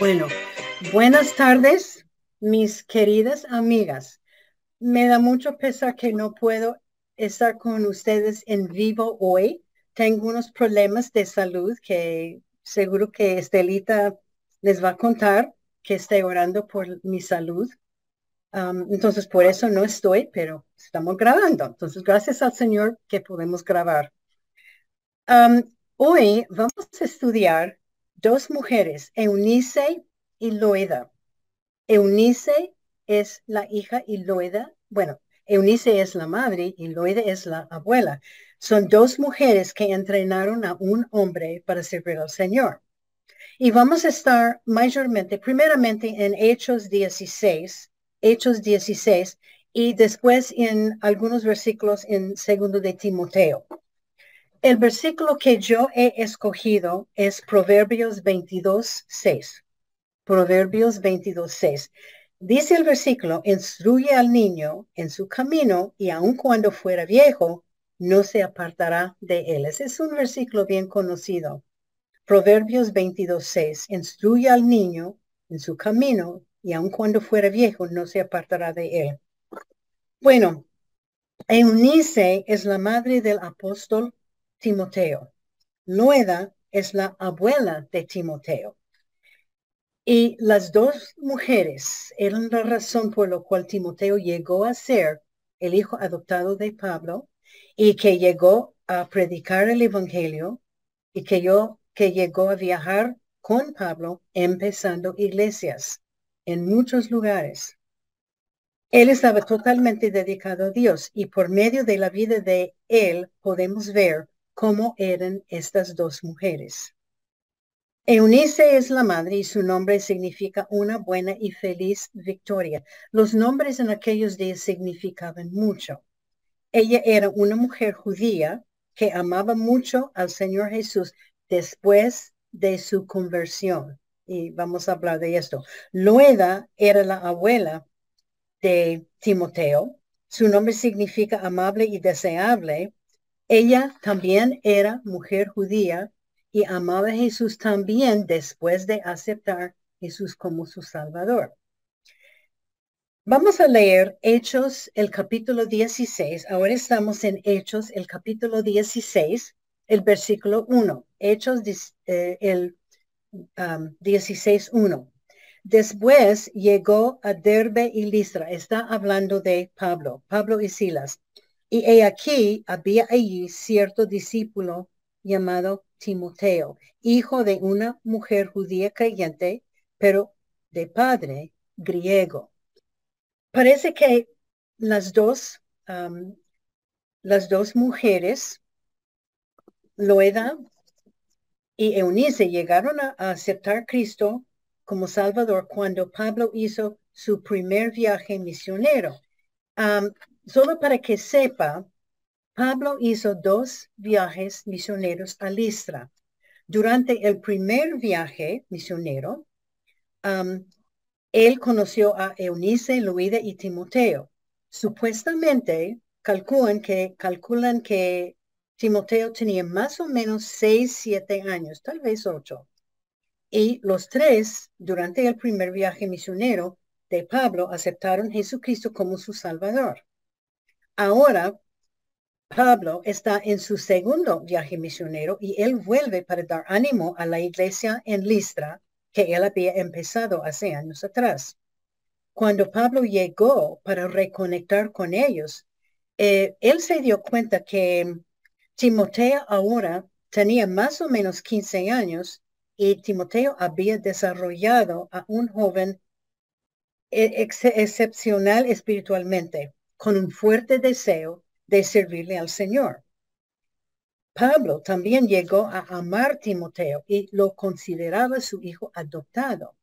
Bueno, buenas tardes, mis queridas amigas. Me da mucho pesar que no puedo estar con ustedes en vivo hoy. Tengo unos problemas de salud que seguro que Estelita les va a contar que estoy orando por mi salud. entonces, por eso no estoy, pero estamos grabando. Entonces, gracias al Señor que podemos grabar. hoy vamos a estudiar dos mujeres, Eunice y Loida. Eunice es la hija y Loida, bueno, Eunice es la madre y Loida es la abuela. Son dos mujeres que entrenaron a un hombre para servir al Señor. Y vamos a estar mayormente, primeramente en Hechos 16, Hechos 16, y después en algunos versículos en segundo de Timoteo. El versículo que yo he escogido es Proverbios 22, 6. Proverbios 22, 6. Dice el versículo, instruye al niño en su camino y aun cuando fuera viejo, no se apartará de él. Ese es un versículo bien conocido. Proverbios 22, 6. Instruye al niño en su camino y aun cuando fuera viejo, no se apartará de él. Bueno, Eunice es la madre del apóstol Timoteo. Loeda es la abuela de Timoteo. Y las dos mujeres eran la razón por la cual Timoteo llegó a ser el hijo adoptado de Pablo y que llegó a predicar el evangelio y que yo que llegó a viajar con Pablo empezando iglesias en muchos lugares. Él estaba totalmente dedicado a Dios y por medio de la vida de él podemos ver cómo eran estas dos mujeres. Eunice es la madre y su nombre significa una buena y feliz victoria. Los nombres en aquellos días significaban mucho. Ella era una mujer judía que amaba mucho al Señor Jesús después de su conversión. Y vamos a hablar de esto. Loeda era la abuela de Timoteo. Su nombre significa amable y deseable ella también era mujer judía y amaba a Jesús también después de aceptar Jesús como su Salvador. Vamos a leer Hechos, el capítulo 16. Ahora estamos en Hechos, el capítulo 16, el versículo 1. Hechos, eh, el 16, 1. Después llegó a Derbe y Listra. Está hablando de Pablo, Pablo y Silas. Y aquí había allí cierto discípulo llamado Timoteo, hijo de una mujer judía creyente, pero de padre griego. Parece que las dos, las dos mujeres, Loeda y Eunice, llegaron a, aceptar a Cristo como Salvador cuando Pablo hizo su primer viaje misionero. Solo para que sepa, Pablo hizo dos viajes misioneros a Listra. Durante el primer viaje misionero, él conoció a Eunice, Luida y Timoteo. Supuestamente calculan que, calculan que Timoteo tenía más o menos seis, siete años, tal vez ocho. Y los tres, durante el primer viaje misionero de Pablo, aceptaron a Jesucristo como su Salvador. Ahora, Pablo está en su segundo viaje misionero y él vuelve para dar ánimo a la iglesia en Listra que él había empezado hace años atrás. Cuando Pablo llegó para reconectar con ellos, eh, él se dio cuenta que Timoteo ahora tenía más o menos 15 años y Timoteo había desarrollado a un joven eh, excepcional espiritualmente con un fuerte deseo de servirle al Señor. Pablo también llegó a amar a Timoteo y lo consideraba su hijo adoptado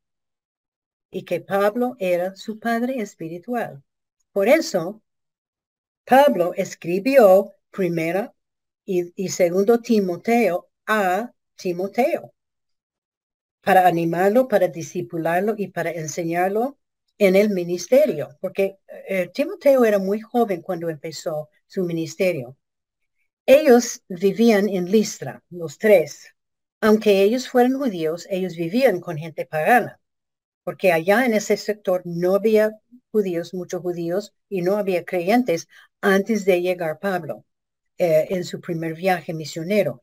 y que Pablo era su padre espiritual. Por eso, Pablo escribió primera y, segundo Timoteo a Timoteo. para animarlo, para disipularlo y para enseñarlo en el ministerio, porque eh, Timoteo era muy joven cuando empezó su ministerio. Ellos vivían en Listra, los tres. Aunque ellos fueran judíos, ellos vivían con gente pagana, porque allá en ese sector no había judíos, muchos judíos, y no había creyentes antes de llegar Pablo eh, en su primer viaje misionero.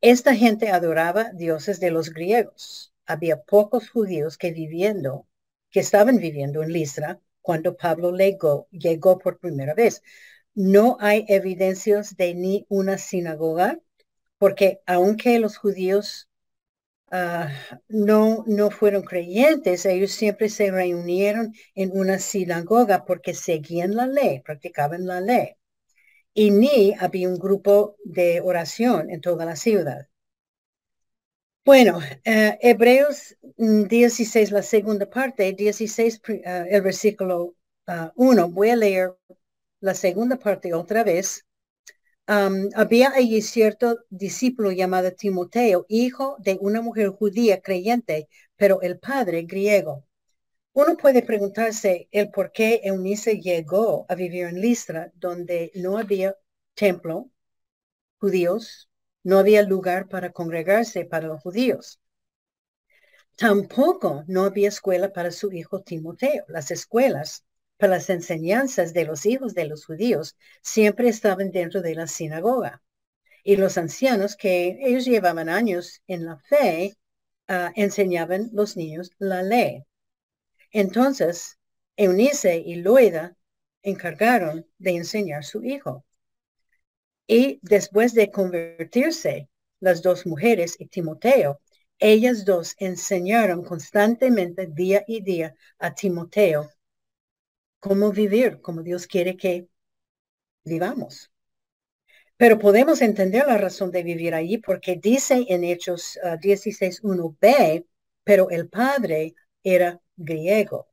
Esta gente adoraba dioses de los griegos. Había pocos judíos que viviendo, que estaban viviendo en Listra cuando Pablo llegó, llegó por primera vez. No hay evidencias de ni una sinagoga, porque aunque los judíos ah, no, no fueron creyentes, ellos siempre se reunieron en una sinagoga porque seguían la ley, practicaban la ley. Y ni había un grupo de oración en toda la ciudad. Bueno, eh, Hebreos 16, mm, la segunda parte, 16, eh, el versículo 1, ah, voy a leer la segunda parte otra vez. había allí cierto discípulo llamado Timoteo, hijo de una mujer judía creyente, pero el padre griego. Uno puede preguntarse el por qué Eunice llegó a vivir en Listra, donde no había templo, judíos, no había lugar para congregarse para los judíos. Tampoco no había escuela para su hijo Timoteo. Las escuelas para las enseñanzas de los hijos de los judíos siempre estaban dentro de la sinagoga. Y los ancianos que ellos llevaban años en la fe, uh, enseñaban los niños la ley. Entonces, Eunice y Loida encargaron de enseñar su hijo. Y después de convertirse las dos mujeres y Timoteo, ellas dos enseñaron constantemente día y día a Timoteo cómo vivir como Dios quiere que vivamos. Pero podemos entender la razón de vivir allí porque dice en Hechos 16.1b, ah, pero el padre era griego.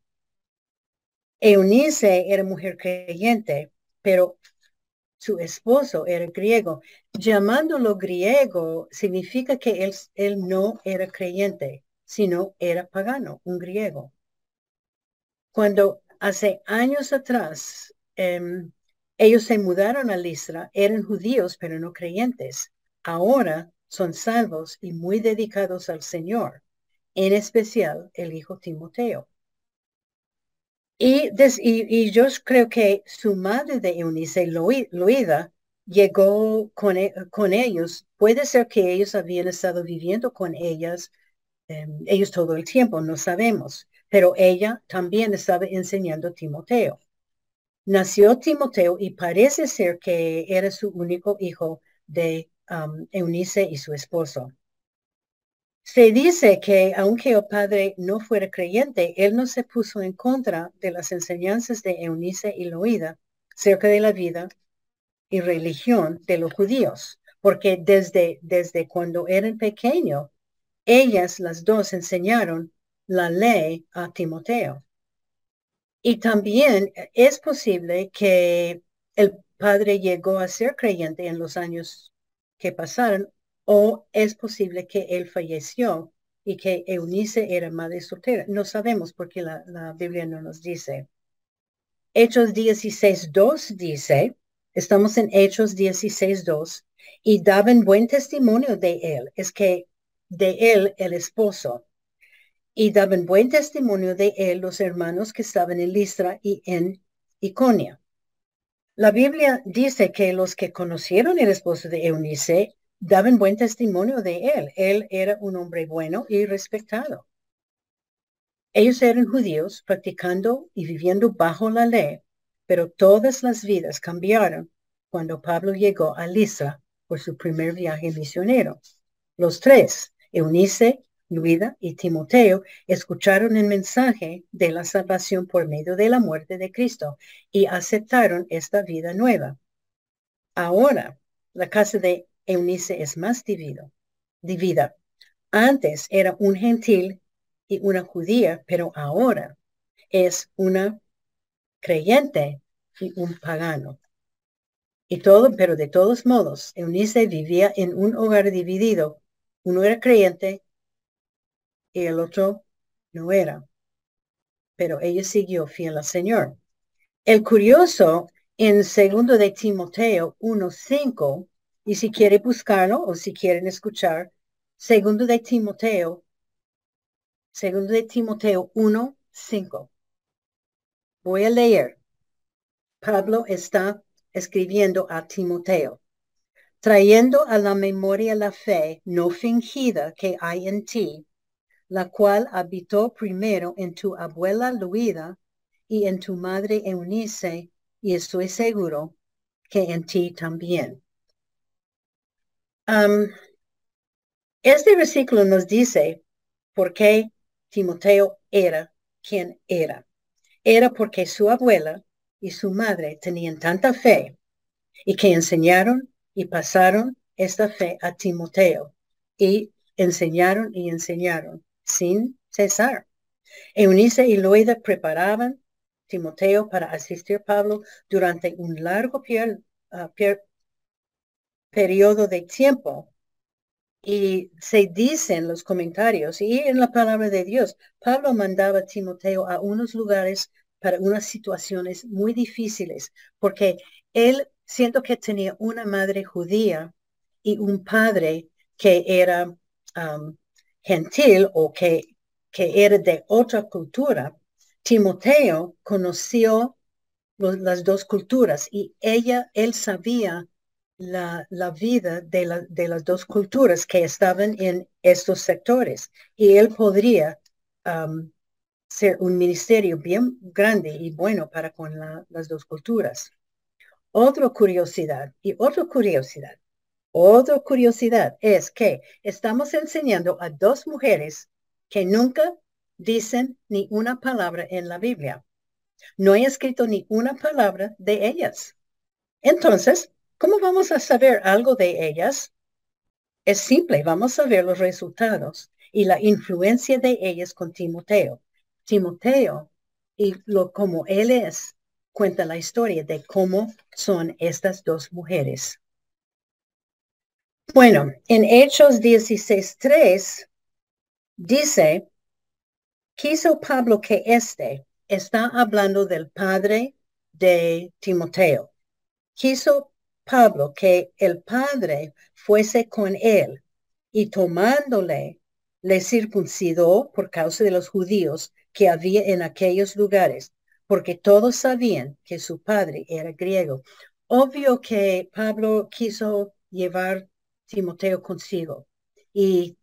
Eunice era mujer creyente, pero su esposo era griego. Llamándolo griego significa que él, no era creyente, sino era pagano, un griego. Cuando hace años atrás em, ellos se mudaron a Listra, eran judíos pero no creyentes. Ahora son salvos y muy dedicados al Señor, en especial el hijo Timoteo. Y, yo creo que su madre de Eunice, Loida, llegó con, e, con, ellos. Puede ser que ellos habían estado viviendo con ellas, em, ellos todo el tiempo, no sabemos. Pero ella también estaba enseñando a Timoteo. Nació Timoteo y parece ser que era su único hijo de Eunice y su esposo. Se dice que aunque el padre no fuera creyente, él no se puso en contra de las enseñanzas de Eunice y Loida cerca de la vida y religión de los judíos, porque desde, desde cuando eran pequeños, ellas las dos enseñaron la ley a Timoteo. Y también es posible que el padre llegó a ser creyente en los años que pasaron o es posible que él falleció y que Eunice era madre soltera. No sabemos porque la, Biblia no nos dice. Hechos 16.2 dice, estamos en Hechos 16.2, y daban buen testimonio de él, es que de él el esposo, y daban buen testimonio de él los hermanos que estaban en Listra y en Iconia. La Biblia dice que los que conocieron el esposo de Eunice daban buen testimonio de él. Él era un hombre bueno y respetado. Ellos eran judíos practicando y viviendo bajo la ley, pero todas las vidas cambiaron cuando Pablo llegó a Lisa por su primer viaje misionero. Los tres, Eunice, Luida y Timoteo, escucharon el mensaje de la salvación por medio de la muerte de Cristo y aceptaron esta vida nueva. Ahora, la casa de Eunice es más divido, divida. Antes era un gentil y una judía, pero ahora es una creyente y un pagano. Y todo, pero de todos modos, Eunice vivía en un hogar dividido. Uno era creyente y el otro no era. Pero ella siguió fiel al Señor. El curioso en segundo de Timoteo 1.5, y si quiere buscarlo o si quieren escuchar, segundo de Timoteo, segundo de Timoteo 1.5. Voy a leer. Pablo está escribiendo a Timoteo, trayendo a la memoria la fe no fingida que hay en ti, la cual habitó primero en tu abuela Luida y en tu madre Eunice, y estoy seguro que en ti también. Este versículo nos dice por qué Timoteo era quien era. Era porque su abuela y su madre tenían tanta fe y que enseñaron y pasaron esta fe a Timoteo y enseñaron y enseñaron sin cesar. Eunice y Loida preparaban Timoteo para asistir a Pablo durante un largo ah, periodo de tiempo. Y se dice en los comentarios y en la palabra de Dios, Pablo mandaba a Timoteo a unos lugares para unas situaciones muy difíciles, porque él, siento que tenía una madre judía y un padre que era gentil o que, que era de otra cultura, Timoteo conoció las dos culturas y ella, él sabía la, la vida de, de, las dos culturas que estaban en estos sectores y él podría ser un ministerio bien grande y bueno para con las dos culturas. Otra curiosidad y otra curiosidad, otra curiosidad es que estamos enseñando a dos mujeres que nunca dicen ni una palabra en la Biblia. No he escrito ni una palabra de ellas. Entonces, ¿cómo vamos a saber algo de ellas? Es simple, vamos a ver los resultados y la influencia de ellas con Timoteo. Timoteo y lo como él es, cuenta la historia de cómo son estas dos mujeres. Bueno, en Hechos 16.3 dice quiso Pablo que éste está hablando del padre de Timoteo. Quiso Pablo que el padre fuese con él y tomándole le circuncidó por causa de los judíos que había en aquellos lugares, porque todos sabían que su padre era griego. Obvio que Pablo quiso llevar Timoteo consigo y,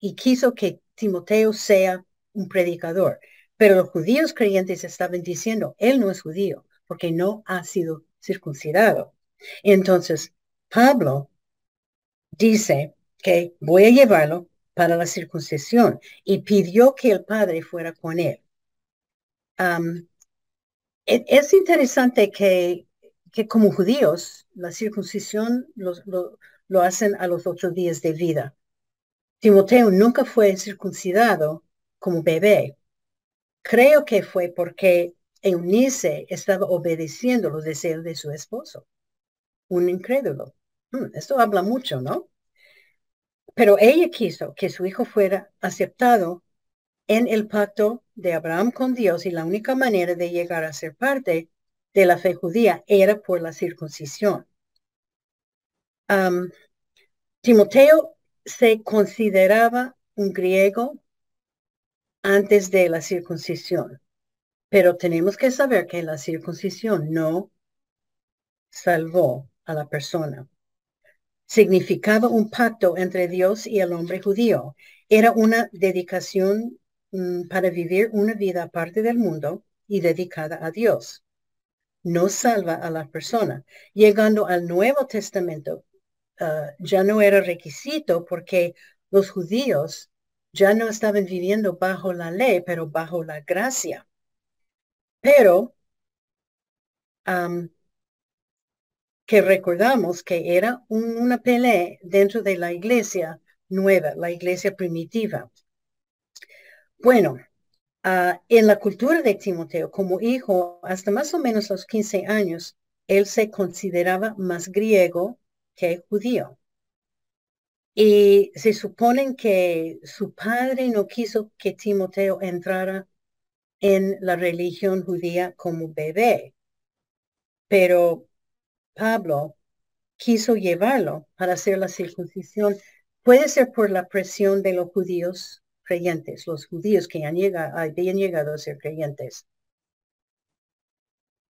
y quiso que Timoteo sea un predicador. Pero los judíos creyentes estaban diciendo, él no es judío porque no ha sido circuncidado. Entonces, Pablo dice que voy a llevarlo para la circuncisión y pidió que el padre fuera con él. E, es interesante que, que, como judíos la circuncisión lo, lo hacen a los ocho días de vida. Timoteo nunca fue circuncidado como bebé. Creo que fue porque Eunice estaba obedeciendo los deseos de su esposo. Un incrédulo. Hmm, esto habla mucho, ¿no? Pero ella quiso que su hijo fuera aceptado en el pacto de Abraham con Dios y la única manera de llegar a ser parte de la fe judía era por la circuncisión. Timoteo se consideraba un griego antes de la circuncisión. Pero tenemos que saber que la circuncisión no salvó a la persona. Significaba un pacto entre Dios y el hombre judío. Era una dedicación mm, para vivir una vida aparte del mundo y dedicada a Dios. No salva a la persona. Llegando al Nuevo Testamento, ah, ya no era requisito porque los judíos ya no estaban viviendo bajo la ley, pero bajo la gracia. Pero que recordamos que era una pelea dentro de la iglesia nueva, la iglesia primitiva. Bueno, ah, en la cultura de Timoteo, como hijo, hasta más o menos los 15 años, él se consideraba más griego que judío. Y se supone que su padre no quiso que Timoteo entrara en la religión judía como bebé, pero Pablo quiso llevarlo para hacer la circuncisión. Puede ser por la presión de los judíos creyentes, los judíos que han llegado, habían llegado a ser creyentes.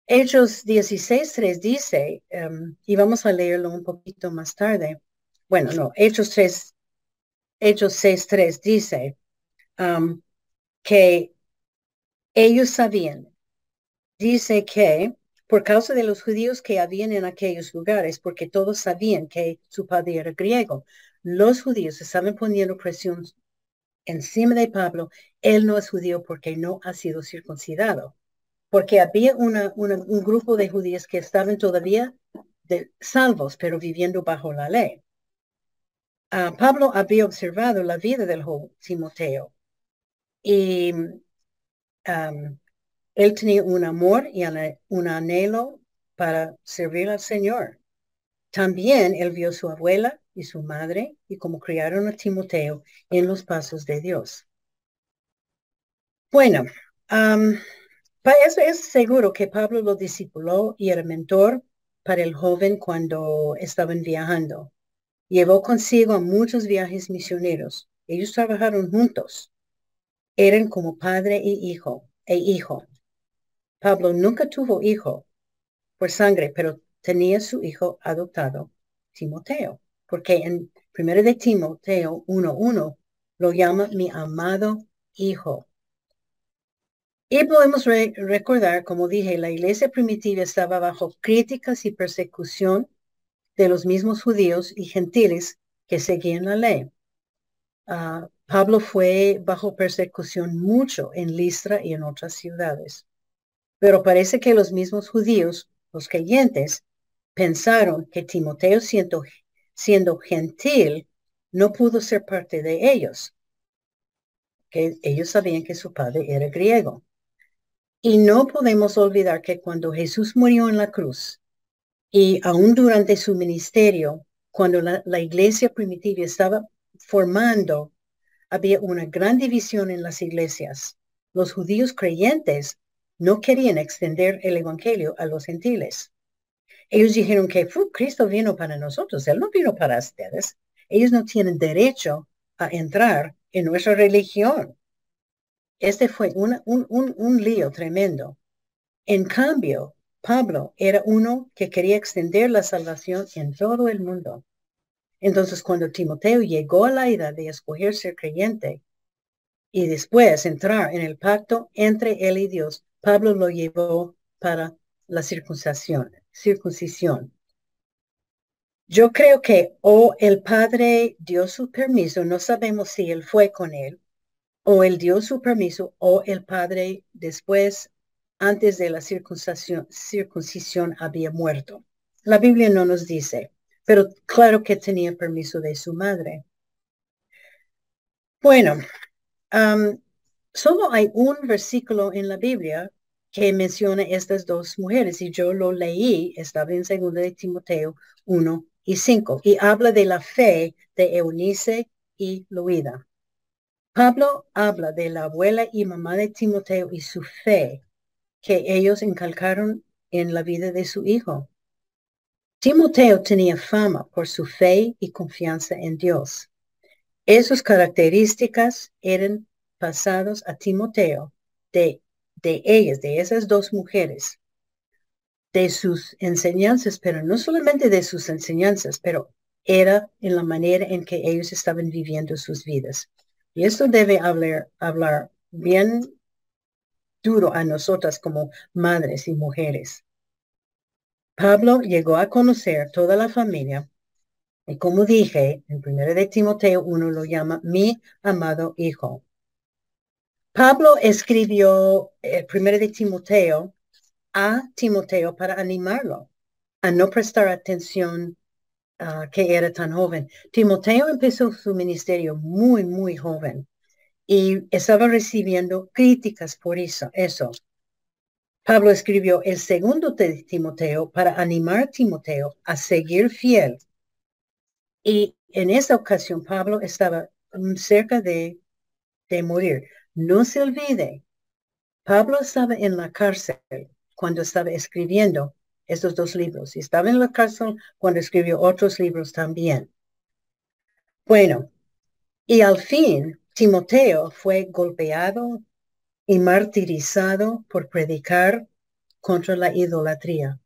Hechos 16.3 dice, em, y vamos a leerlo un poquito más tarde, bueno, no, Hechos 3, Hechos 6.3 dice um, que ellos sabían, dice que por causa de los judíos que habían en aquellos lugares, porque todos sabían que su padre era griego, los judíos estaban poniendo presión encima de Pablo, él no es judío porque no ha sido circuncidado, porque había una, un grupo de judíos que estaban todavía de, salvos, pero viviendo bajo la ley. Ah, Pablo había observado la vida del joven Timoteo. Y él tenía un amor y un anhelo para servir al Señor. También él vio su abuela y su madre y cómo criaron a Timoteo en los pasos de Dios. Bueno, para eso es seguro que Pablo lo discipuló y era mentor para el joven cuando estaban viajando. Llevó consigo a muchos viajes misioneros. Ellos trabajaron juntos. Eran como padre y hijo e hijo. Pablo nunca tuvo hijo por sangre, pero tenía su hijo adoptado, Timoteo, porque en primero de Timoteo 1.1 lo llama mi amado hijo. Y podemos recordar, como dije, la iglesia primitiva estaba bajo críticas y persecución de los mismos judíos y gentiles que seguían la ley. Ah, Pablo fue bajo persecución mucho en Listra y en otras ciudades. Pero parece que los mismos judíos, los creyentes, pensaron que Timoteo siendo, siendo gentil no pudo ser parte de ellos, que ellos sabían que su padre era griego. Y no podemos olvidar que cuando Jesús murió en la cruz, y aún durante su ministerio, cuando la, iglesia primitiva estaba formando, había una gran división en las iglesias. Los judíos creyentes no querían extender el evangelio a los gentiles. Ellos dijeron que Cristo vino para nosotros, Él no vino para ustedes. Ellos no tienen derecho a entrar en nuestra religión. Este fue un, un lío tremendo. En cambio, Pablo era uno que quería extender la salvación en todo el mundo. Entonces, cuando Timoteo llegó a la edad de escoger ser creyente y después entrar en el pacto entre él y Dios, Pablo lo llevó para la circuncisión. circuncisión. Yo creo que o el padre dio su permiso, no sabemos si él fue con él, o él dio su permiso, o el padre después antes de la circuncisión, circuncisión había muerto. La Biblia no nos dice, pero claro que tenía permiso de su madre. Bueno, solo hay un versículo en la Biblia que menciona estas dos mujeres y yo lo leí, estaba en 2 de Timoteo 1 y 5 y habla de la fe de Eunice y Luida. Pablo habla de la abuela y mamá de Timoteo y su fe que ellos encalcaron en la vida de su hijo. Timoteo tenía fama por su fe y confianza en Dios. Esas características eran pasados a Timoteo de, de ellas, de esas dos mujeres, de sus enseñanzas, pero no solamente de sus enseñanzas, pero era en la manera en que ellos estaban viviendo sus vidas. Y esto debe hablar, hablar bien duro a nosotras como madres y mujeres. Pablo llegó a conocer toda la familia y como dije, en primero de Timoteo uno lo llama mi amado hijo. Pablo escribió el primero de Timoteo a Timoteo para animarlo a no prestar atención a que era tan joven. Timoteo empezó su ministerio muy, muy joven y estaba recibiendo críticas por eso. eso. Pablo escribió el segundo de Timoteo para animar a Timoteo a seguir fiel. Y en esa ocasión Pablo estaba cerca de, de morir. No se olvide, Pablo estaba en la cárcel cuando estaba escribiendo estos dos libros y estaba en la cárcel cuando escribió otros libros también. Bueno, y al fin Timoteo fue golpeado y martirizado por predicar contra la idolatría.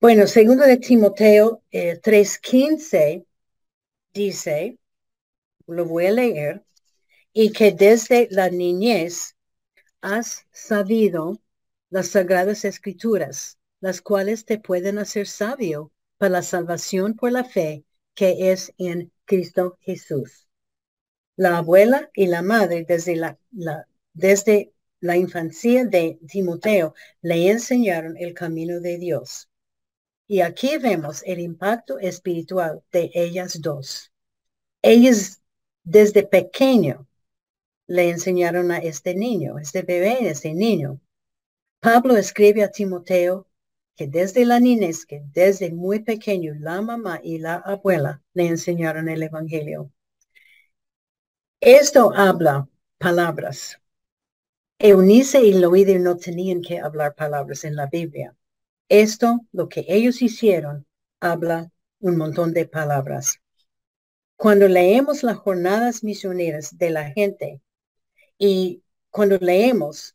Bueno, segundo de Timoteo 3.15 eh, dice, lo voy a leer, y que desde la niñez has sabido las sagradas escrituras, las cuales te pueden hacer sabio para la salvación por la fe que es en Cristo Jesús. La abuela y la madre desde la, desde la infancia de Timoteo le enseñaron el camino de Dios. Y aquí vemos el impacto espiritual de ellas dos. Ellas desde pequeño le enseñaron a este niño, este bebé, este niño. Pablo escribe a Timoteo que desde la niñez, que desde muy pequeño, la mamá y la abuela le enseñaron el Evangelio. Esto habla palabras. Eunice y Loide no tenían que hablar palabras en la Biblia. Esto, lo que ellos hicieron, habla un montón de palabras. Cuando leemos las jornadas misioneras de la gente y cuando leemos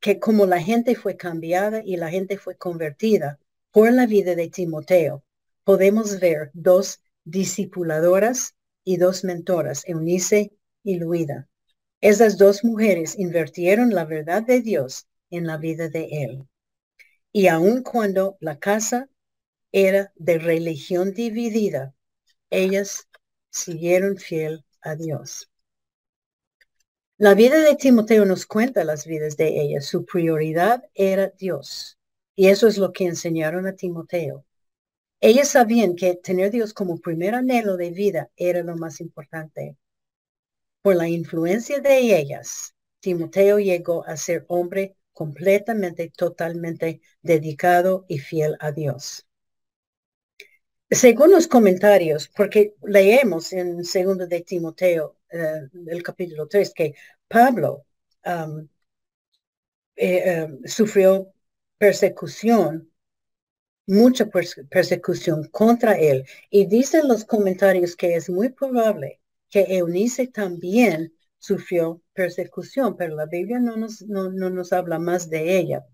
que como la gente fue cambiada y la gente fue convertida por la vida de Timoteo, podemos ver dos discipuladoras y dos mentoras, Eunice y Luida. Esas dos mujeres invirtieron la verdad de Dios en la vida de él. Y aun cuando la casa era de religión dividida, ellas siguieron fiel a Dios. La vida de Timoteo nos cuenta las vidas de ella. Su prioridad era Dios. Y eso es lo que enseñaron a Timoteo. Ellas sabían que tener Dios como primer anhelo de vida era lo más importante. Por la influencia de ellas, Timoteo llegó a ser hombre completamente, totalmente dedicado y fiel a Dios. Según los comentarios, porque leemos en segundo de Timoteo eh, el capítulo 3 que Pablo um, eh, um, sufrió persecución, mucha persecución contra él. Y dicen los comentarios que es muy probable que Eunice también sufrió persecución, pero la Biblia no nos, no, no nos habla más de ella.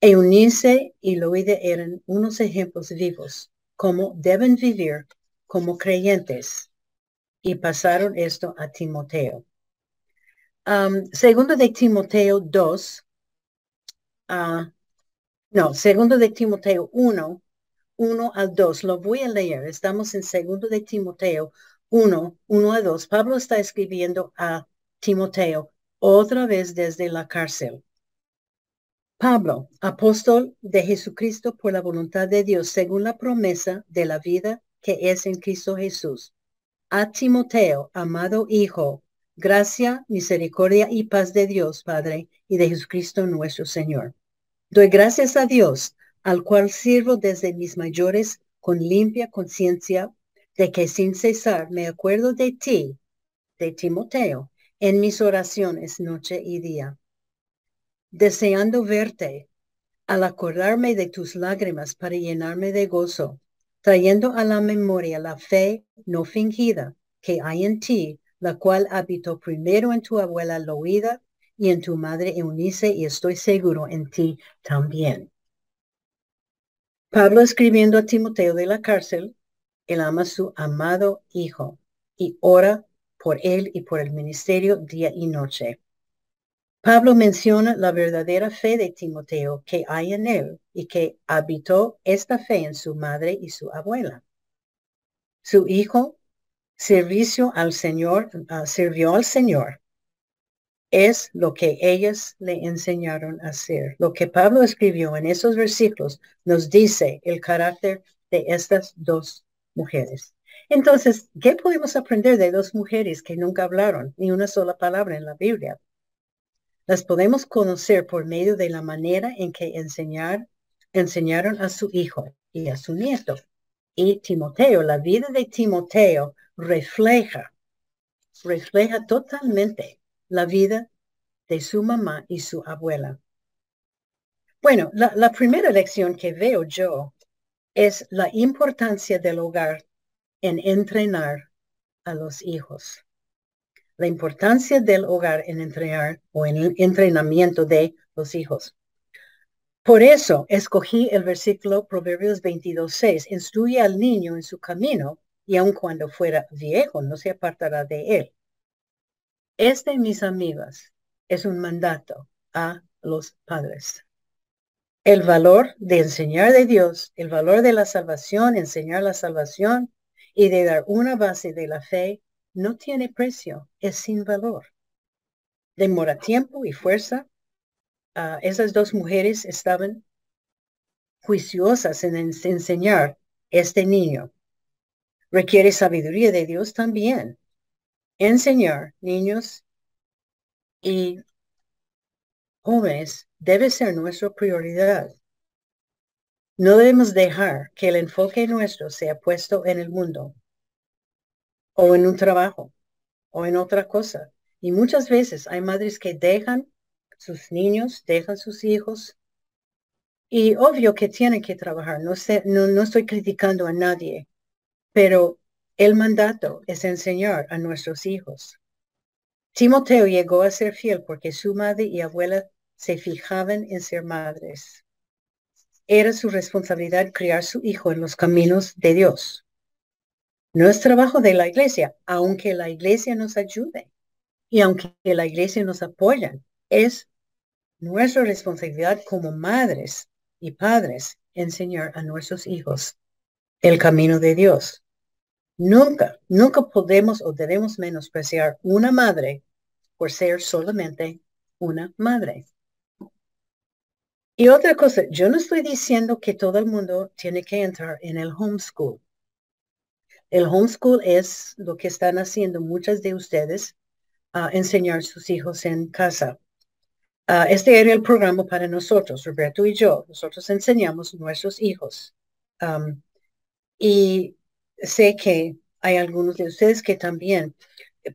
Eunice y Loide eran unos ejemplos vivos, como deben vivir como creyentes y pasaron esto a Timoteo. segundo de Timoteo 2, ah, no, segundo de Timoteo 1, 1 al 2, lo voy a leer. Estamos en segundo de Timoteo 1, 1 a 2. Pablo está escribiendo a Timoteo otra vez desde la cárcel. Pablo, apóstol de Jesucristo por la voluntad de Dios, según la promesa de la vida que es en Cristo Jesús a Timoteo, amado Hijo, gracia, misericordia y paz de Dios, Padre, y de Jesucristo nuestro Señor. Doy gracias a Dios, al cual sirvo desde mis mayores con limpia conciencia de que sin cesar me acuerdo de ti, de Timoteo, en mis oraciones noche y día, deseando verte, al acordarme de tus lágrimas para llenarme de gozo trayendo a la memoria la fe no fingida que hay en ti, la cual habitó primero en tu abuela Loida y en tu madre Eunice, y estoy seguro en ti también. Pablo escribiendo a Timoteo de la cárcel, él ama a su amado hijo y ora por él y por el ministerio día y noche. Pablo menciona la verdadera fe de Timoteo que hay en él y que habitó esta fe en su madre y su abuela. Su hijo, servicio al Señor, uh, sirvió al Señor. Es lo que ellas le enseñaron a hacer. Lo que Pablo escribió en esos versículos nos dice el carácter de estas dos mujeres. Entonces, ¿qué podemos aprender de dos mujeres que nunca hablaron ni una sola palabra en la Biblia? Las podemos conocer por medio de la manera en que enseñar, enseñaron a su hijo y a su nieto. y Timoteo. La vida de Timoteo refleja, refleja totalmente la vida de su mamá y su abuela. Bueno, la, la primera lección que veo yo es la importancia del hogar en entrenar a los hijos. La importancia del hogar en entrenar o en el entrenamiento de los hijos. Por eso escogí el versículo Proverbios 22.6. Instruye al niño en su camino y aun cuando fuera viejo no se apartará de él. Este, mis amigas, es un mandato a los padres. El valor de enseñar de Dios, el valor de la salvación, enseñar la salvación y de dar una base de la fe no tiene precio, es sin valor. Demora tiempo y fuerza. Ah, esas dos mujeres estaban juiciosas en enseñar este niño. Requiere sabiduría de Dios también. Enseñar niños y jóvenes debe ser nuestra prioridad. No debemos dejar que el enfoque nuestro sea puesto en el mundo o en un trabajo o en otra cosa. Y muchas veces hay madres que dejan sus niños, dejan sus hijos. Y obvio que tienen que trabajar. No, sé, no, no estoy criticando a nadie, pero el mandato es enseñar a nuestros hijos. Timoteo llegó a ser fiel porque su madre y abuela se fijaban en ser madres. Era su responsabilidad criar su hijo en los caminos de Dios. No es trabajo de la iglesia, aunque la iglesia nos ayude y aunque la iglesia nos apoya, es nuestra responsabilidad como madres y padres enseñar a nuestros hijos el camino de Dios. Nunca, nunca podemos o debemos menospreciar una madre por ser solamente una madre. Y otra cosa, yo no estoy diciendo que todo el mundo tiene que entrar en el homeschool. El homeschool es lo que están haciendo muchas de ustedes, a enseñar sus hijos en casa. Este era el programa para nosotros, Roberto y yo. Nosotros enseñamos nuestros hijos. y sé que hay algunos de ustedes que también,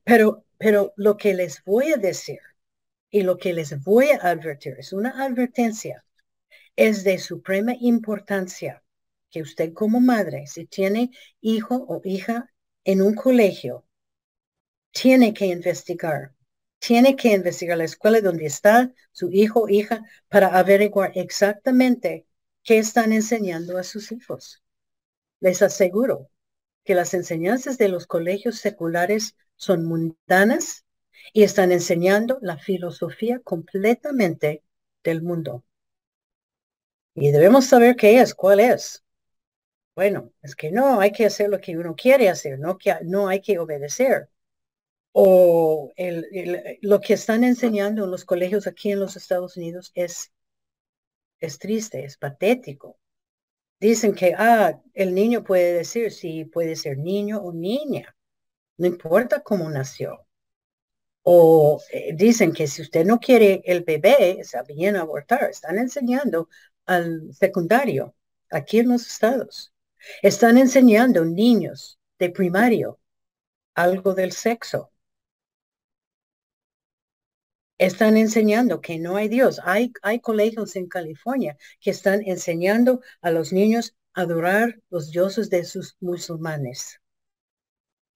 pero, pero lo que les voy a decir y lo que les voy a advertir es una advertencia es de suprema importancia que usted como madre, si tiene hijo o hija en un colegio, tiene que investigar. Tiene que investigar la escuela donde está su hijo o hija para averiguar exactamente qué están enseñando a sus hijos. Les aseguro que las enseñanzas de los colegios seculares son mundanas y están enseñando la filosofía completamente del mundo. Y debemos saber qué es, cuál es. Bueno, es que no, hay que hacer lo que uno quiere hacer, no, que, no hay que obedecer. O lo que están enseñando en los colegios aquí en los Estados Unidos es, es triste, es patético. Dicen que, ah, el niño puede decir si puede ser niño o niña, no importa cómo nació. O eh, dicen que si usted no quiere el bebé, está bien abortar. Están enseñando al secundario aquí en los estados. Están enseñando niños de primario algo del sexo. Están enseñando que no hay Dios. Hay, hay colegios en California que están enseñando a los niños a adorar los dioses de sus musulmanes.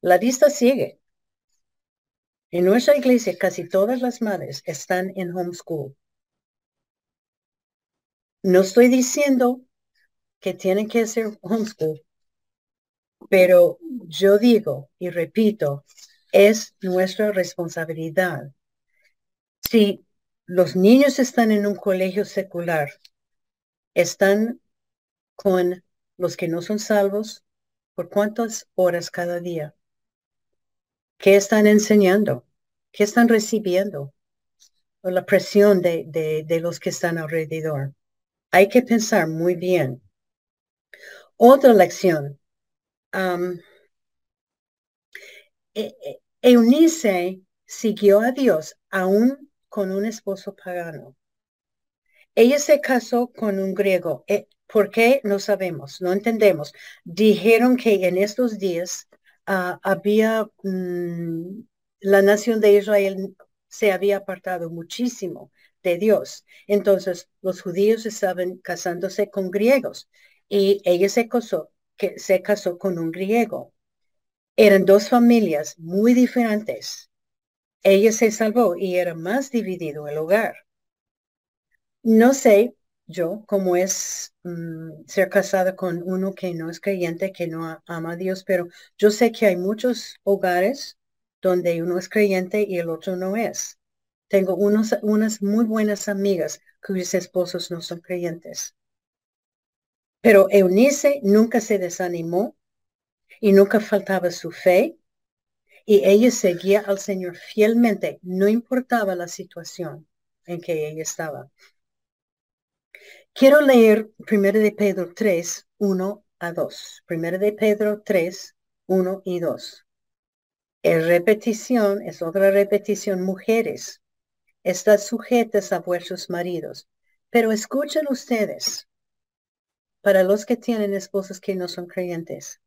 La lista sigue. En nuestra iglesia casi todas las madres están en homeschool. No estoy diciendo que tienen que ser homeschool, pero yo digo y repito, es nuestra responsabilidad. Si los niños están en un colegio secular, están con los que no son salvos, ¿por cuántas horas cada día? ¿Qué están enseñando? ¿Qué están recibiendo? O la presión de, de los que están alrededor. Hay que pensar muy bien. Otra lección. E, e, Eunice siguió a Dios aún con un esposo pagano. Ella se casó con un griego. E, ¿Por qué? No sabemos, no entendemos. Dijeron que en estos días ah, había, mm, la nación de Israel se había apartado muchísimo de Dios. Entonces, los judíos estaban casándose con griegos y ella se casó, que se casó con un griego. Eran dos familias muy diferentes. Ella se salvó y era más dividido el hogar. No sé yo cómo es mm, ser casada con uno que no es creyente, que no ama a Dios, pero yo sé que hay muchos hogares donde uno es creyente y el otro no es. Tengo unos, unas muy buenas amigas cuyos esposos no son creyentes. Pero Eunice nunca se desanimó y nunca faltaba su fe y ella seguía al Señor fielmente, no importaba la situación en que ella estaba. Quiero leer 1 de Pedro 3, 1 a 2. 1 de Pedro 3, 1 y 2. Es repetición, es otra repetición. Mujeres, están sujetas a vuestros maridos. Pero escuchen ustedes, para los que tienen esposas que no son creyentes,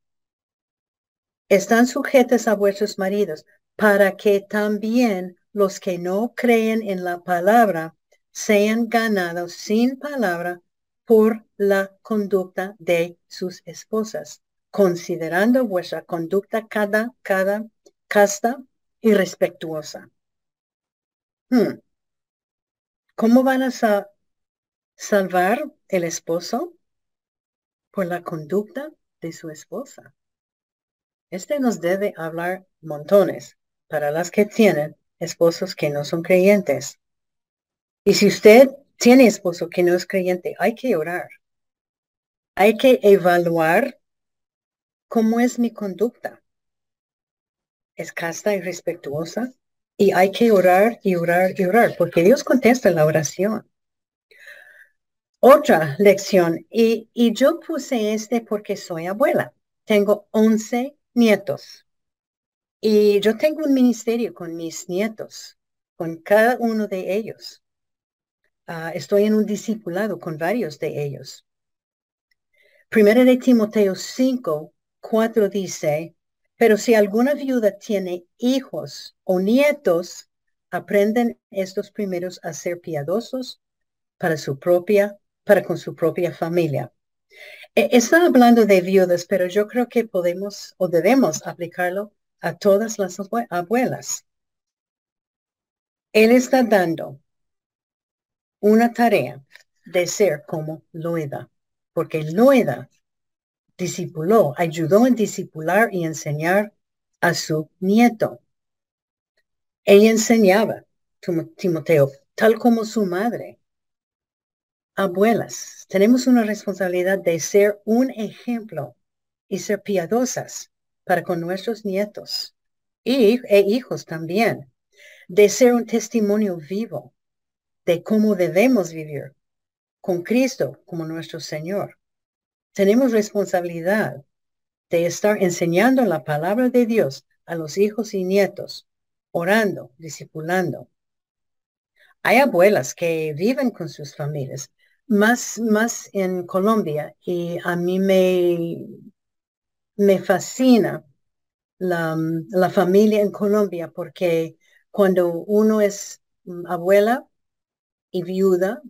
están sujetas a vuestros maridos, para que también los que no creen en la palabra sean ganados sin palabra por la conducta de sus esposas, considerando vuestra conducta cada, cada casta y respetuosa. Hmm. ¿Cómo van a salvar el esposo? Por la conducta de su esposa. Este nos debe hablar montones para las que tienen esposos que no son creyentes. Y si usted tiene esposo que no es creyente, hay que orar. Hay que evaluar cómo es mi conducta. ¿Es casta y respetuosa? Y hay que orar y orar y orar, porque Dios contesta la oración. Otra lección, y, yo puse este porque soy abuela. Tengo 11 nietos. Y yo tengo un ministerio con mis nietos, con cada uno de ellos. Ah, estoy en un discipulado con varios de ellos. Primera de Timoteo 5, 4 dice, pero si alguna viuda tiene hijos o nietos, aprenden estos primeros a ser piadosos para su propia, para con su propia familia. E, está hablando de viudas, pero yo creo que podemos o debemos aplicarlo a todas las abuelas. Él está dando una tarea de ser como Loida, porque Loida discipuló, ayudó en discipular y enseñar a su nieto. Ella enseñaba, Timoteo, tal como su madre. Abuelas, tenemos una responsabilidad de ser un ejemplo y ser piadosas para con nuestros nietos y, e hijos también, de ser un testimonio vivo de cómo debemos vivir con Cristo como nuestro Señor. Tenemos responsabilidad de estar enseñando la palabra de Dios a los hijos y nietos, orando, discipulando. Hay abuelas que viven con sus familias, más, más en Colombia, y a mí me, me fascina la, la familia en Colombia porque cuando uno es mm, abuela, y viuda,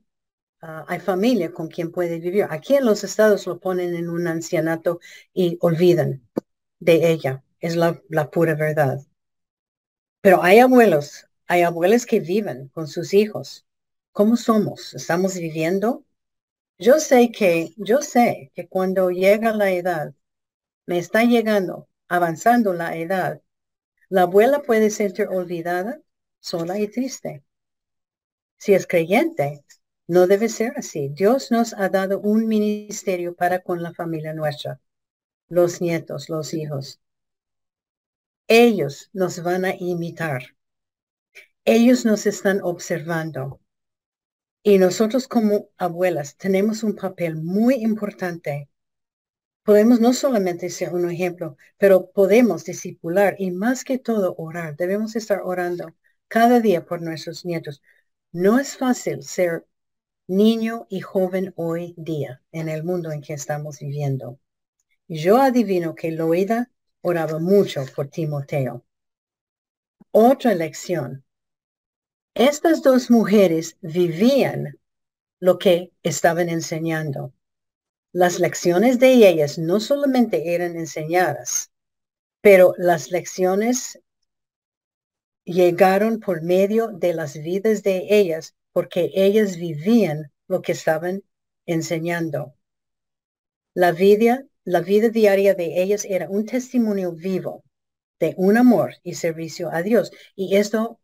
ah, hay familia con quien puede vivir. Aquí en los estados lo ponen en un ancianato y olvidan de ella. Es la, la pura verdad. Pero hay abuelos, hay abuelas que viven con sus hijos. ¿Cómo somos? ¿Estamos viviendo? Yo sé que, yo sé que cuando llega la edad, me está llegando, avanzando la edad, la abuela puede sentir olvidada, sola y triste si es creyente. No debe ser así. Dios nos ha dado un ministerio para con la familia nuestra, los nietos, los hijos. Ellos nos van a imitar. Ellos nos están observando. Y nosotros como abuelas tenemos un papel muy importante. Podemos no solamente ser un ejemplo, pero podemos discipular y más que todo orar. Debemos estar orando cada día por nuestros nietos. No es fácil ser niño y joven hoy día en el mundo en que estamos viviendo. Yo adivino que Loida oraba mucho por Timoteo. Otra lección. Estas dos mujeres vivían lo que estaban enseñando. Las lecciones de ellas no solamente eran enseñadas, pero las lecciones llegaron por medio de las vidas de ellas porque ellas vivían lo que estaban enseñando. La vida, la vida diaria de ellas era un testimonio vivo de un amor y servicio a Dios. Y esto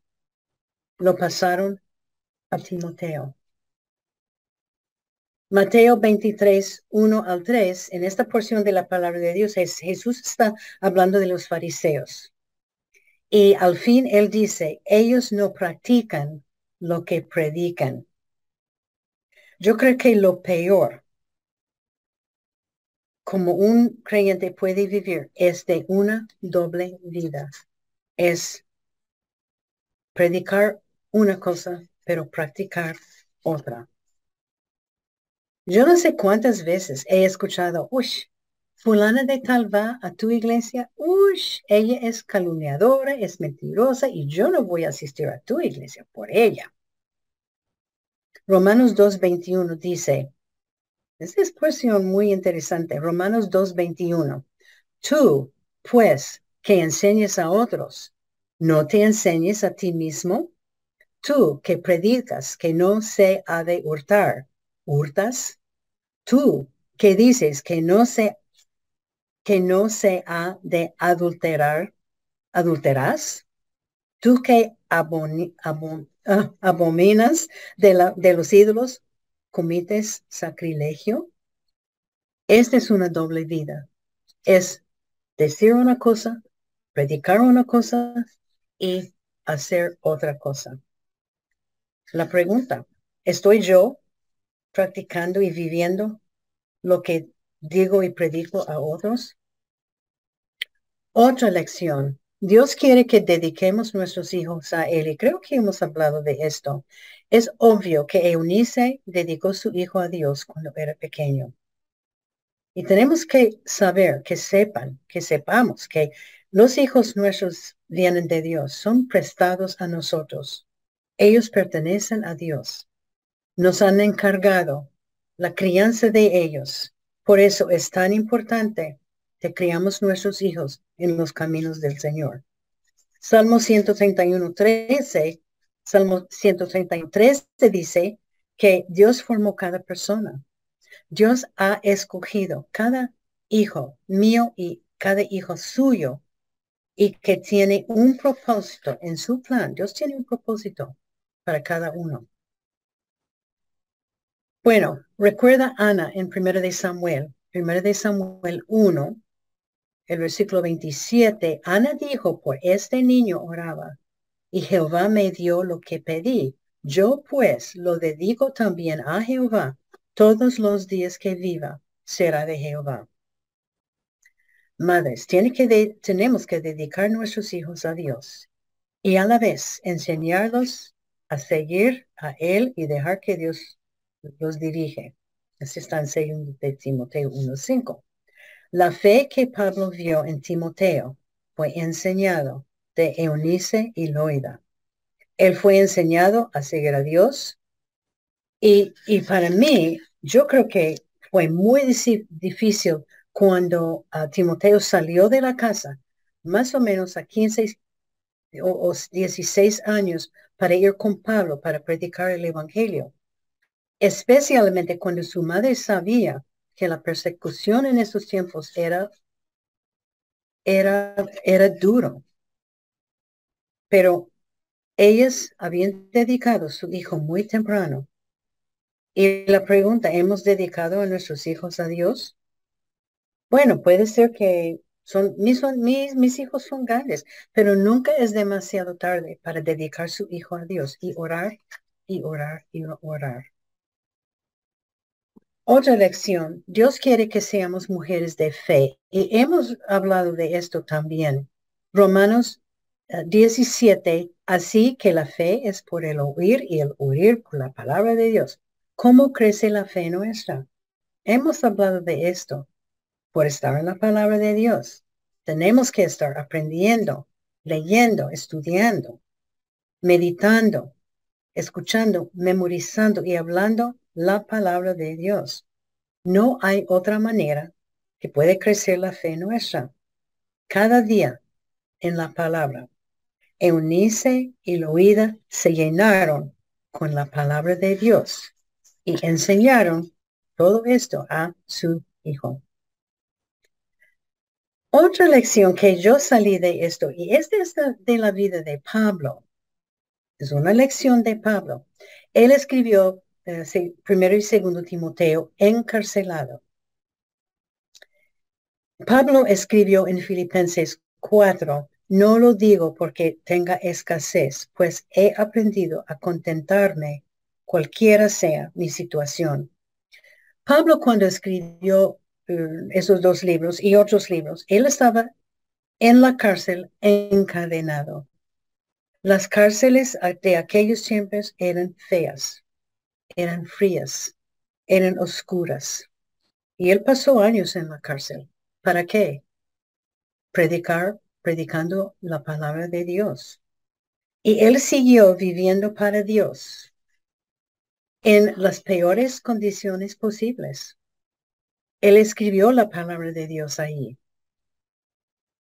lo pasaron a Timoteo. Mateo 23, 1 al 3, en esta porción de la palabra de Dios, Jesús está hablando de los fariseos. Y al fin él dice, ellos no practican lo que predican. Yo creo que lo peor como un creyente puede vivir es de una doble vida. Es predicar una cosa, pero practicar otra. Yo no sé cuántas veces he escuchado, uy, fulana de tal va a tu iglesia, uy, ella es calumniadora, es mentirosa y yo no voy a asistir a tu iglesia por ella. Romanos 2.21 dice, esta es porción muy interesante, Romanos 2.21, tú, pues, que enseñes a otros, no te enseñes a ti mismo, tú que predicas que no se ha de hurtar, hurtas, tú que dices que no se que no se ha de adulterar, adulteras, tú que abon, Ah, abominas de, los ídolos, cometes sacrilegio. Esta es una doble vida. Es decir una cosa, predicar una cosa y hacer otra cosa. La pregunta, ¿estoy yo practicando y viviendo lo que digo y predico a otros? Otra lección, Dios quiere que dediquemos nuestros hijos a Él y creo que hemos hablado de esto. Es obvio que Eunice dedicó su hijo a Dios cuando era pequeño. Y tenemos que saber, que sepan, que sepamos que los hijos nuestros vienen de Dios, son prestados a nosotros. Ellos pertenecen a Dios. Nos han encargado la crianza de ellos. Por eso es tan importante que criamos nuestros hijos en los caminos del Señor. Salmo 131, 13, Salmo 133 dice que Dios formó cada persona. Dios ha escogido cada hijo mío y cada hijo suyo y que tiene un propósito en su plan. Dios tiene un propósito para cada uno. Bueno, recuerda Ana en 1 de Samuel, 1 de Samuel 1, el versículo 27, Ana dijo, por este niño oraba, y Jehová me dio lo que pedí. Yo pues lo dedico también a Jehová. Todos los días que viva será de Jehová. Madres, tiene que tenemos que dedicar nuestros hijos a Dios y a la vez enseñarlos a seguir a Él y dejar que Dios los dirige. Así está en 2 de Timoteo 1.5. La fe que Pablo vio en Timoteo fue enseñado de Eunice y Loida. Él fue enseñado a seguir a Dios y, y para mí, yo creo que fue muy difícil cuando ah, Timoteo salió de la casa, más o menos a 15 o, o 16 años, para ir con Pablo para predicar el Evangelio. Especialmente cuando su madre sabía que la persecución en esos tiempos era, era, era duro. Pero ellas habían dedicado a su hijo muy temprano. Y la pregunta, ¿hemos dedicado a nuestros hijos a Dios? Bueno, puede ser que son, mis, mis, mis hijos son grandes, pero nunca es demasiado tarde para dedicar su hijo a Dios y orar y orar y orar. Otra lección, Dios quiere que seamos mujeres de fe y hemos hablado de esto también. Romanos 17, eh, así que la fe es por el oír y el oír por la palabra de Dios. ¿Cómo crece la fe nuestra? Hemos hablado de esto por estar en la palabra de Dios. Tenemos que estar aprendiendo, leyendo, estudiando, meditando, escuchando, memorizando y hablando la palabra de Dios. No hay otra manera que puede crecer la fe nuestra. Cada día en la palabra. Eunice y Loida se llenaron con la palabra de Dios y enseñaron todo esto a su hijo. Otra lección que yo salí de esto, y es de, de la vida de Pablo, es una lección de Pablo. Él escribió eh, primero y segundo Timoteo encarcelado. Pablo escribió en Filipenses 4, no lo digo porque tenga escasez, pues he aprendido a contentarme cualquiera sea mi situación. Pablo cuando escribió esos dos libros y otros libros, él estaba en la cárcel encadenado. Las cárceles de aquellos tiempos eran feas, eran frías, eran oscuras. Y él pasó años en la cárcel. ¿Para qué? Predicar, predicando la palabra de Dios. Y él siguió viviendo para Dios en las peores condiciones posibles. Él escribió la palabra de Dios ahí.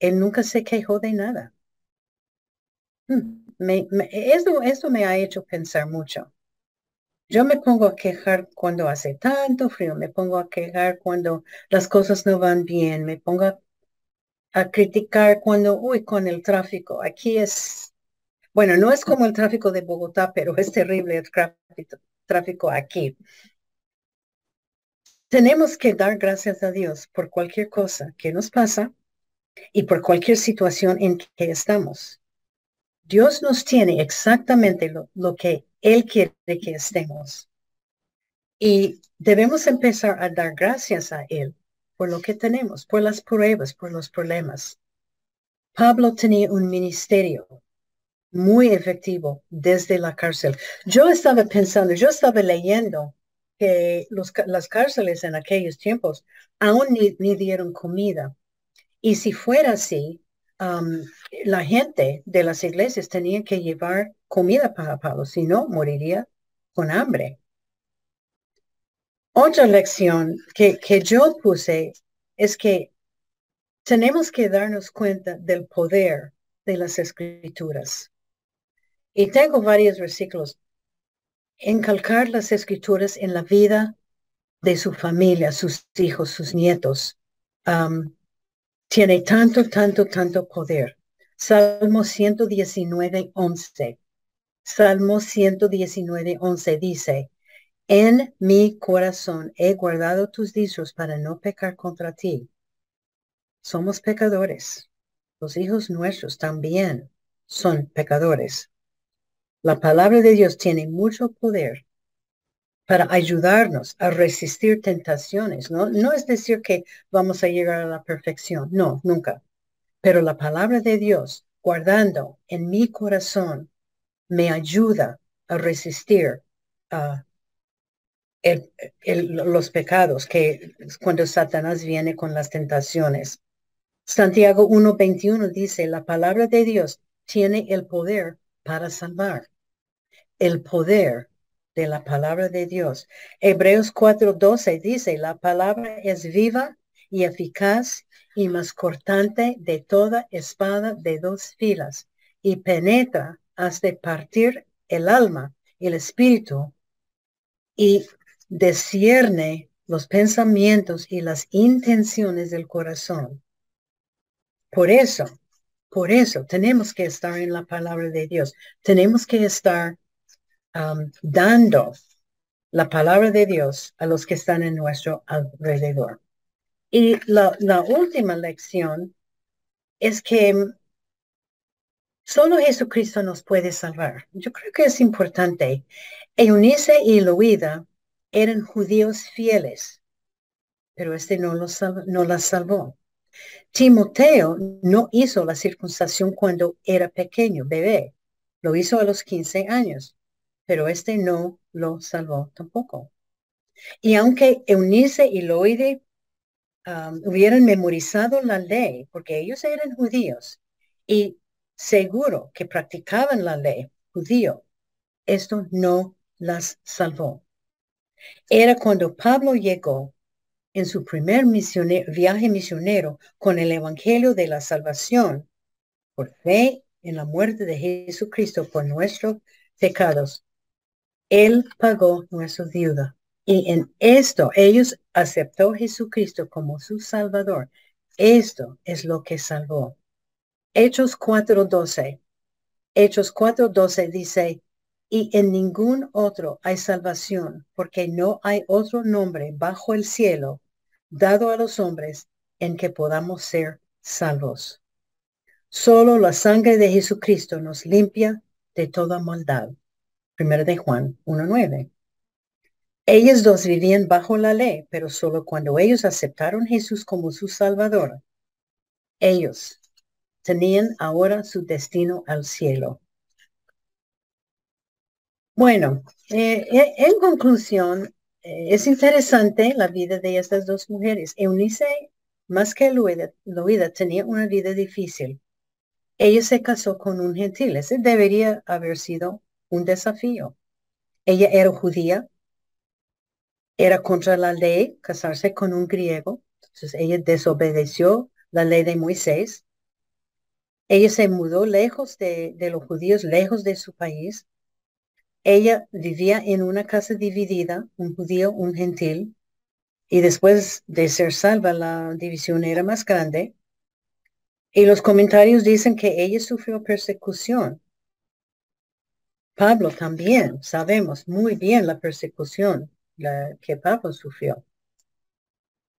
Él nunca se quejó de nada. Hmm me, esto, me ha hecho pensar mucho. Yo me pongo a quejar cuando hace tanto frío, me pongo a quejar cuando las cosas no van bien, me pongo a, criticar cuando, uy, con el tráfico. Aquí es, bueno, no es como el tráfico de Bogotá, pero es terrible el tráfico aquí. Tenemos que dar gracias a Dios por cualquier cosa que nos pasa y por cualquier situación en que estamos. Dios nos tiene exactamente lo, que Él quiere que estemos. Y debemos empezar a dar gracias a Él por lo que tenemos, por las pruebas, por los problemas. Pablo tenía un ministerio muy efectivo desde la cárcel. Yo estaba pensando, yo estaba leyendo que las cárceles en aquellos tiempos aún ni dieron comida. Y si fuera así, la gente de las iglesias tenía que llevar comida para Pablo, si no, moriría con hambre. Otra lección que, que yo puse es que tenemos que darnos cuenta del poder de las escrituras. Y tengo varios versículos. Encalcar las escrituras en la vida de su familia, sus hijos, sus nietos tiene tanto, tanto, tanto poder. Salmo 119, 11. Salmo 119, 11 dice, en mi corazón he guardado tus dichos para no pecar contra ti. Somos pecadores. Los hijos nuestros también son pecadores. La palabra de Dios tiene mucho poder para ayudarnos a resistir tentaciones, ¿no? No es decir que vamos a llegar a la perfección, no, nunca. Pero la palabra de Dios, guardando en mi corazón, me ayuda a resistir a los pecados que cuando Satanás viene con las tentaciones. Santiago 1.21 dice, la palabra de Dios tiene el poder para salvar. El poder de la palabra de Dios. Hebreos 4:12 dice, la palabra es viva y eficaz y más cortante de toda espada de dos filas y penetra hasta partir el alma el espíritu y descierne los pensamientos y las intenciones del corazón. Por eso, por eso tenemos que estar en la palabra de Dios. Tenemos que estar dando la palabra de Dios a los que están en nuestro alrededor. Y la, la última lección es que solo Jesucristo nos puede salvar. Yo creo que es importante. Eunice y Loida eran judíos fieles, pero este no, los no las salvó. Timoteo no hizo la circuncisión cuando era pequeño, bebé. Lo hizo a los 15 años pero este no lo salvó tampoco. Y aunque Eunice y Loide um, hubieran memorizado la ley, porque ellos eran judíos y seguro que practicaban la ley judío, esto no las salvó. Era cuando Pablo llegó en su primer viaje misionero con el Evangelio de la Salvación por fe en la muerte de Jesucristo por nuestros pecados. Él pagó nuestra deuda. Y en esto ellos aceptó a Jesucristo como su Salvador. Esto es lo que salvó. Hechos 4.12. Hechos 4.12 dice, y en ningún otro hay salvación, porque no hay otro nombre bajo el cielo dado a los hombres en que podamos ser salvos. Solo la sangre de Jesucristo nos limpia de toda maldad. Primero de Juan 1.9. Ellos dos vivían bajo la ley, pero solo cuando ellos aceptaron a Jesús como su Salvador, ellos tenían ahora su destino al cielo. Bueno, eh, eh, en conclusión, eh, es interesante la vida de estas dos mujeres. Eunice, más que Luida, tenía una vida difícil. Ella se casó con un gentil. Ese debería haber sido un desafío. Ella era judía, era contra la ley casarse con un griego. Entonces ella desobedeció la ley de Moisés. Ella se mudó lejos de, de los judíos, lejos de su país. Ella vivía en una casa dividida, un judío, un gentil, y después de ser salva, la división era más grande. Y los comentarios dicen que ella sufrió persecución. Pablo también, sabemos muy bien la persecución que Pablo sufrió.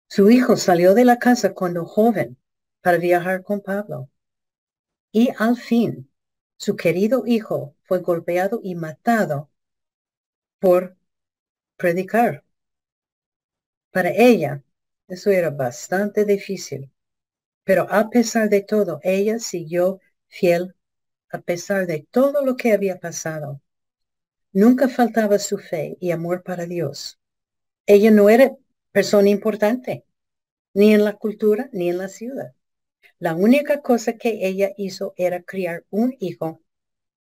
Su hijo salió de la casa cuando joven para viajar con Pablo. Y al fin su querido hijo fue golpeado y matado por predicar. Para ella, eso era bastante difícil. Pero a pesar de todo, ella siguió fiel a pesar de todo lo que había pasado. Nunca faltaba su fe y amor para Dios. Ella no era persona importante, ni en la cultura, ni en la ciudad. La única cosa que ella hizo era criar un hijo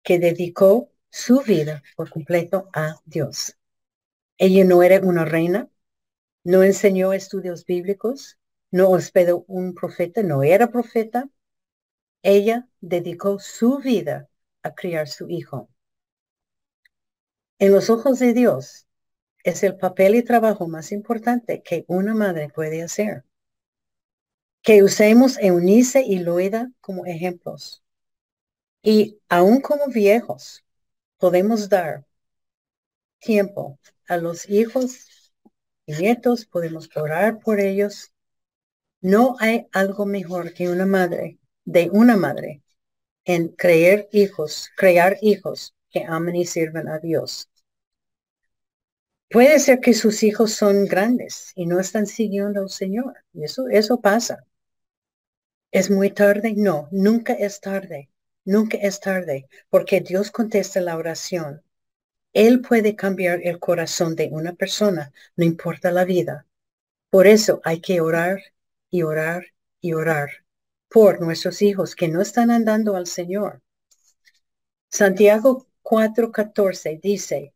que dedicó su vida por completo a Dios. Ella no era una reina, no enseñó estudios bíblicos, no hospedó un profeta, no era profeta. Ella dedicó su vida a criar su hijo. En los ojos de Dios es el papel y trabajo más importante que una madre puede hacer que usemos Eunice y Loida como ejemplos. Y aún como viejos, podemos dar tiempo a los hijos y nietos, podemos orar por ellos. No hay algo mejor que una madre, de una madre, en creer hijos, crear hijos que amen y sirvan a Dios. Puede ser que sus hijos son grandes y no están siguiendo al Señor. Eso, eso pasa. ¿Es muy tarde? No, nunca es tarde. Nunca es tarde, porque Dios contesta la oración. Él puede cambiar el corazón de una persona, no importa la vida. Por eso hay que orar y orar y orar por nuestros hijos que no están andando al Señor. Santiago 4:14 dice,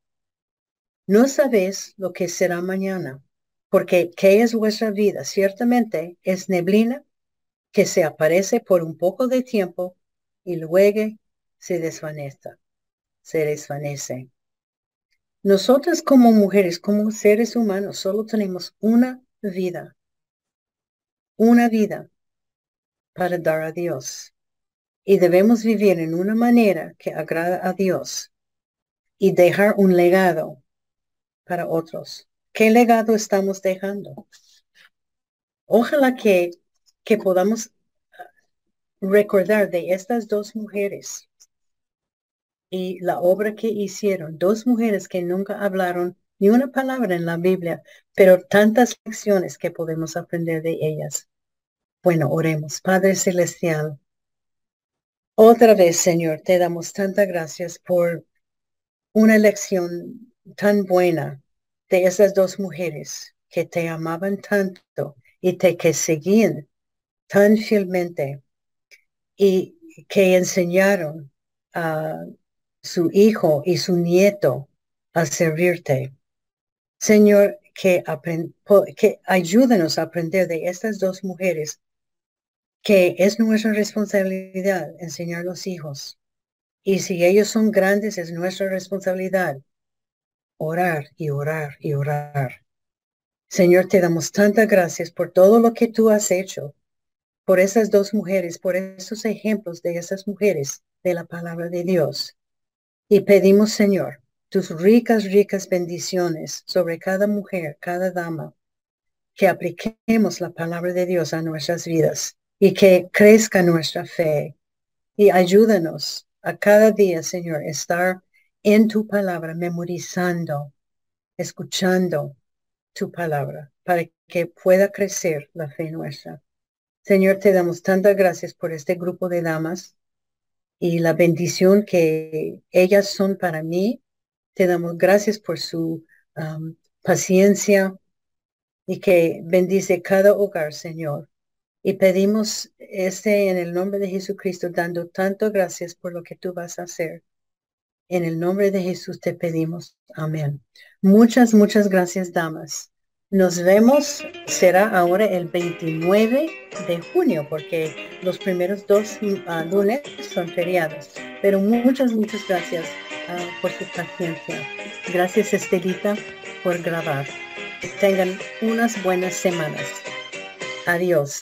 no sabéis lo que será mañana, porque ¿qué es vuestra vida? Ciertamente es neblina que se aparece por un poco de tiempo y luego se desvanece. Se desvanece. Nosotras como mujeres, como seres humanos, solo tenemos una vida. Una vida para dar a Dios. Y debemos vivir en una manera que agrada a Dios y dejar un legado para otros. ¿Qué legado estamos dejando? Ojalá que que podamos ah, recordar de estas dos mujeres y la obra que hicieron, dos mujeres que nunca hablaron ni una palabra en la Biblia, pero tantas lecciones que podemos aprender de ellas. Bueno, oremos. Padre Celestial, otra vez, Señor, te damos tantas gracias por una lección tan buena de esas dos mujeres que te amaban tanto y te que seguían tan fielmente y que enseñaron a su hijo y su nieto a servirte. Señor, que, que ayúdanos a aprender de estas dos mujeres que es nuestra responsabilidad enseñar a los hijos. Y si ellos son grandes, es nuestra responsabilidad orar y orar y orar. Señor, te damos tantas gracias por todo lo que tú has hecho, por esas dos mujeres, por esos ejemplos de esas mujeres de la palabra de Dios. Y pedimos, Señor, tus ricas, ricas bendiciones sobre cada mujer, cada dama, que apliquemos la palabra de Dios a nuestras vidas y que crezca nuestra fe. Y ayúdanos a cada día, Señor, estar en tu palabra, memorizando, escuchando tu palabra, para que pueda crecer la fe nuestra. Señor, te damos tantas gracias por este grupo de damas y la bendición que ellas son para mí. Te damos gracias por su paciencia y que bendice cada hogar, Señor. Y pedimos este en el nombre de Jesucristo, dando tanto gracias por lo que tú vas a hacer. En el nombre de Jesús te pedimos. Amén. Muchas, muchas gracias, damas. Nos vemos, será ahora el 29 de junio, porque los primeros dos uh, lunes son feriados. Pero muchas, muchas gracias uh, por su paciencia. Gracias, Estelita, por grabar. Que tengan unas buenas semanas. Adiós.